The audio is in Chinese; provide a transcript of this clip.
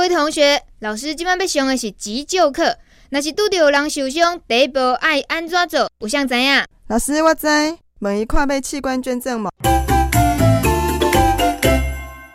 各位同学，老师今晚要上的是急救课，那是拄着人受伤，第一步爱安怎做？有想知影？老师，我知，问伊看要器官捐赠无？